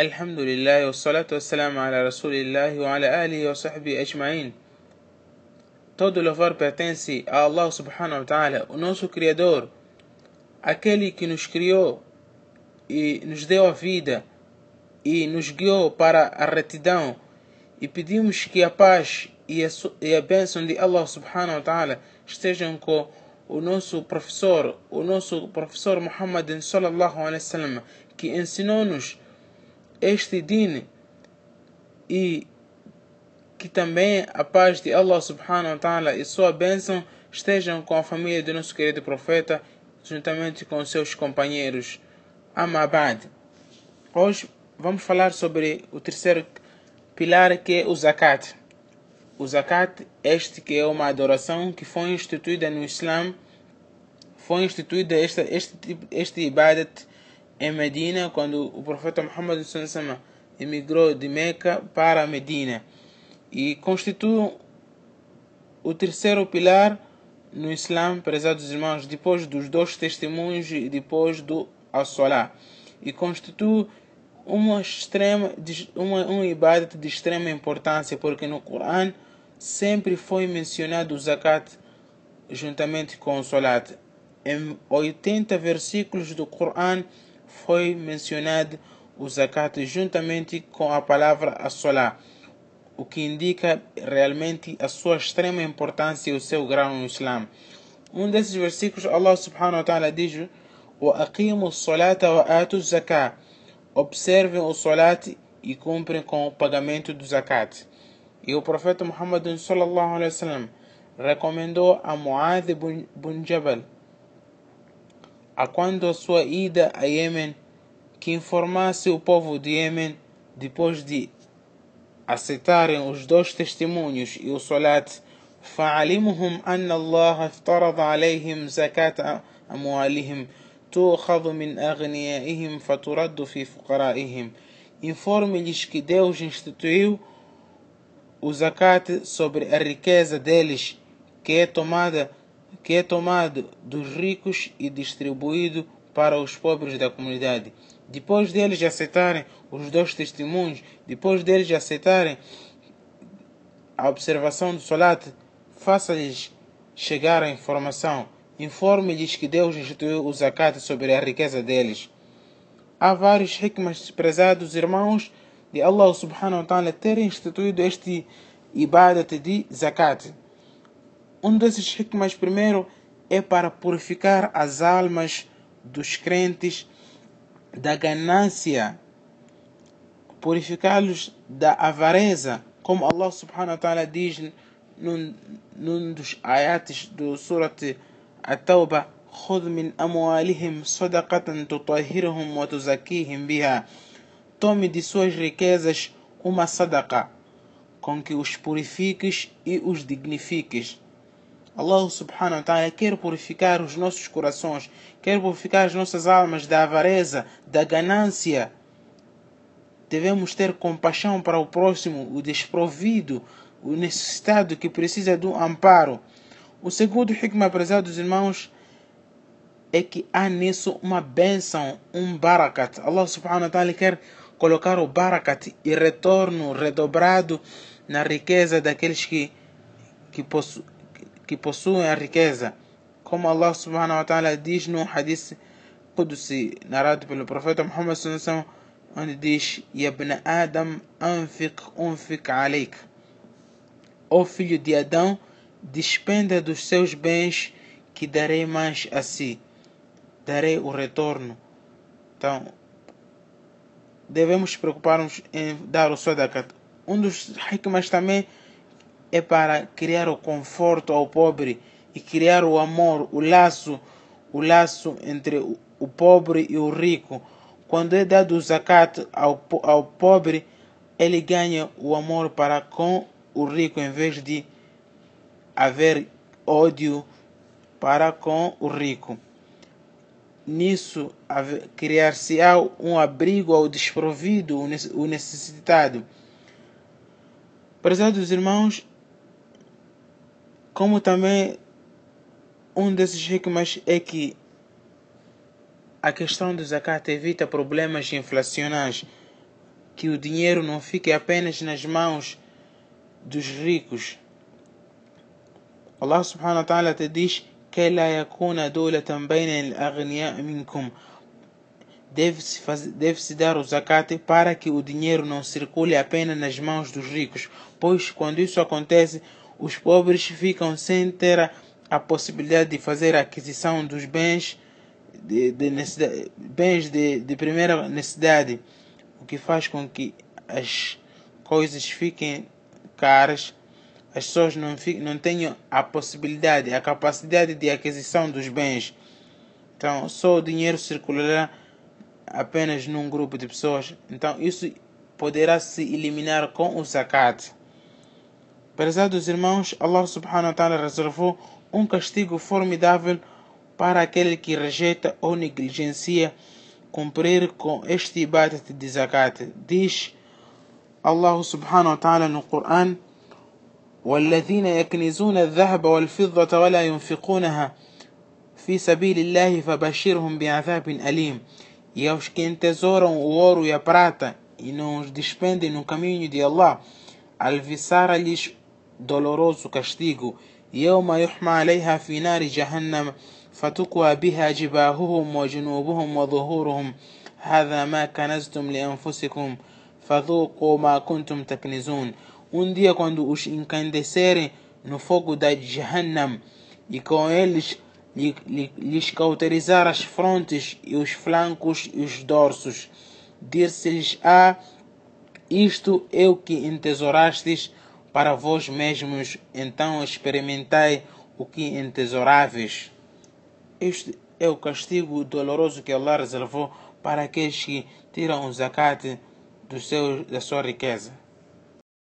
الحمد لله والصلاة والسلام على رسول الله وعلى آله وصحبه أجمعين Todo louvor pertence a Allah subhanahu wa ta'ala, o nosso Criador, aquele que nos criou e nos deu a vida e nos guiou para a retidão e pedimos que a paz e a, e a bênção de Allah subhanahu wa ta'ala estejam com o nosso professor, o nosso professor Muhammad sallallahu alaihi wasallam, que ensinou-nos este din e que também a paz de Allah subhanahu wa ta'ala e sua bênção estejam com a família do nosso querido profeta, juntamente com seus companheiros. Amabad. Hoje vamos falar sobre o terceiro pilar que é o zakat. O zakat, este que é uma adoração que foi instituída no Islã, foi instituída este, este, este ibadat em Medina quando o profeta Muhammad emigrou de Meca para Medina e constitui o terceiro pilar no Islã, prezados irmãos, depois dos dois testemunhos e depois do As-Salah. E constitui uma extrema uma um ibadat de extrema importância porque no Coran sempre foi mencionado o zakat juntamente com o salat em 80 versículos do Coran foi mencionado o zakat juntamente com a palavra as-salah o que indica realmente a sua extrema importância e o seu grau no Islã um desses versículos Allah subhanahu wa ta'ala diz وأقيموا الصلاة وآتوا الزكاة observem o salat e cumprem com o pagamento do zakat. E o profeta Muhammad sallallahu alaihi wasallam recomendou a Muad bin Jabal, a quando a sua ida a Yemen, que informasse o povo de Yemen depois de aceitarem os dois testemunhos e o salat فعلمهم أن الله افترض عليهم زكاة أموالهم تؤخذ من أغنيائهم فترد في فقرائهم informe-lhes que Deus instituiu o zakat sobre a riqueza deles que é tomada que é tomado dos ricos e distribuído para os pobres da comunidade depois deles aceitarem os dois testemunhos depois deles aceitarem a observação do salat faça-lhes chegar a informação informe-lhes que Deus instituiu o zakat sobre a riqueza deles. Há vários hikmas prezados irmãos de Allah subhanahu wa ta'ala terem instituído este ibadat de zakat. Um desses hikmas primeiro é para purificar as almas dos crentes da ganância, purificá-los da avareza, como Allah subhanahu wa ta'ala diz num, num dos ayates do surat التوبة خذ من أموالهم صدقة تطهرهم وتزكيهم بها Tome de suas riquezas uma sadaqa, com que os purifiques e os dignifiques. Allah subhanahu wa ta'ala quer purificar os nossos corações, quer purificar as nossas almas da avareza, da ganância. Devemos ter compaixão para o próximo, o desprovido, o necessitado que precisa um amparo. O segundo hikmah, prezados irmãos, é que há nisso uma bênção, um barakat. Allah subhanahu wa ta'ala quer colocar o barakat e retorno redobrado na riqueza daqueles que, que, possu, que possuem a riqueza. Como Allah subhanahu wa ta'ala diz no hadith Qudsi, narrado pelo profeta Muhammad sallallahu onde diz: Yabna Adam, anfiq, unfiq alaik. Ó filho de Adão, despenda dos seus bens que darei mais a si, darei o retorno. Então, devemos preocupar-nos em dar o sadakat. Um dos hikmas também é para criar o conforto ao pobre e criar o amor, o laço, o laço entre o pobre e o rico. Quando é dado o zakat ao, ao pobre, ele ganha o amor para com o rico em vez de haver ódio para com o rico. Nisso, criar-se-á um abrigo ao desprovido, o necessitado. Prezados irmãos, como também um desses hikmas é que a questão do zakat evita problemas inflacionais. que o dinheiro não fique apenas nas mãos dos ricos. Allah subhanahu wa ta'ala te diz que la yakuna dawlatan bayna al-aghniya minkum deve-se deve dar o zakat para que o dinheiro não circule apenas nas mãos dos ricos, pois quando isso acontece, os pobres ficam sem ter a possibilidade de fazer a aquisição dos bens de, de bens de, de primeira necessidade, o que faz com que as coisas fiquem caras, as pessoas não, não tenham a possibilidade, a capacidade de aquisição dos bens. Então, só o dinheiro circulará apenas num grupo de pessoas. Então isso poderá se eliminar com o zakat. Prezados irmãos, Allah subhanahu wa ta'ala reservou um castigo formidável para aquele que rejeita ou negligencia cumprir com este ibadat de zakat. Diz Allah subhanahu wa ta'ala no Coran والذين يكنزون الذهب والفضة ولا ينفقونها في سبيل الله فبشرهم بعذاب أليم e aos que entesouram o ouro e a prata e não os despendem no caminho de Allah, alviçara-lhes doloroso castigo. يوم يحمى عليها في نار جهنم فتكوى بها جباههم وجنوبهم وظهورهم هذا ما كنزتم لأنفسكم فذوقوا ما كنتم تكنزون Um dia quando os encandecerem no fogo da Jahannam e com eles lhes cauterizar as frontes e os flancos e os dorsos. Dir-se-lhes a isto é o que entesourastes para vós mesmos, então experimentai o que entesouráveis. Este é o castigo doloroso que Allah reservou para aqueles que tiram o zakat do seu, da sua riqueza.